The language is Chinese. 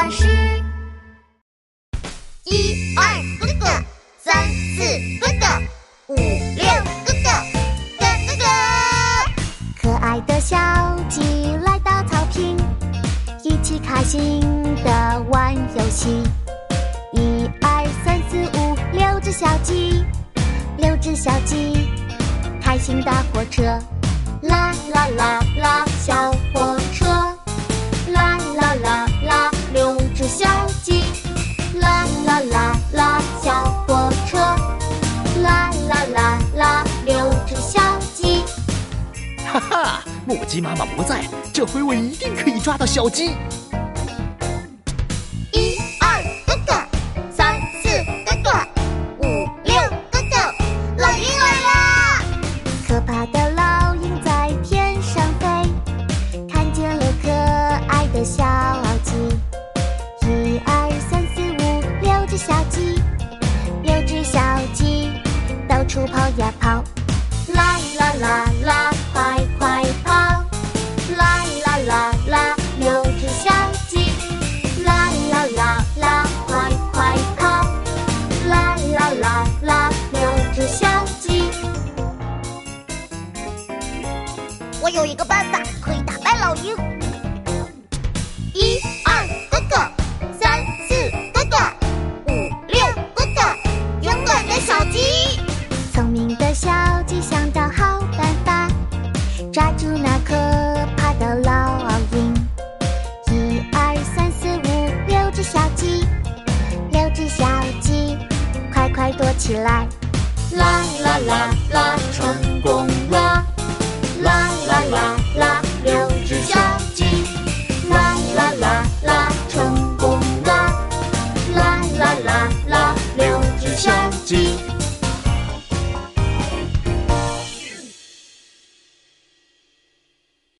巴士。一二哥哥，三四哥哥，五六哥哥，哥哥哥。可爱的小鸡来到草坪，一起开心的玩游戏。一二三四五，六只小鸡，六只小鸡，开心的火车，啦啦啦啦，小哈哈，母鸡妈妈不在，这回我一定可以抓到小鸡。一二哥哥，三四哥哥，五六哥哥，老鹰来啦！可怕的老鹰在天上飞，看见了可爱的小鸡。一二三四五，六只小鸡，六只小鸡，到处跑呀跑，我有一个办法可以打败老鹰。一二哥哥，三四哥哥，五六哥哥，勇敢的小鸡。聪明的小鸡想到好办法，抓住那可怕的老鹰。一二三四五，六只小鸡，六只小鸡，快快躲起来！啦啦啦啦，成功了！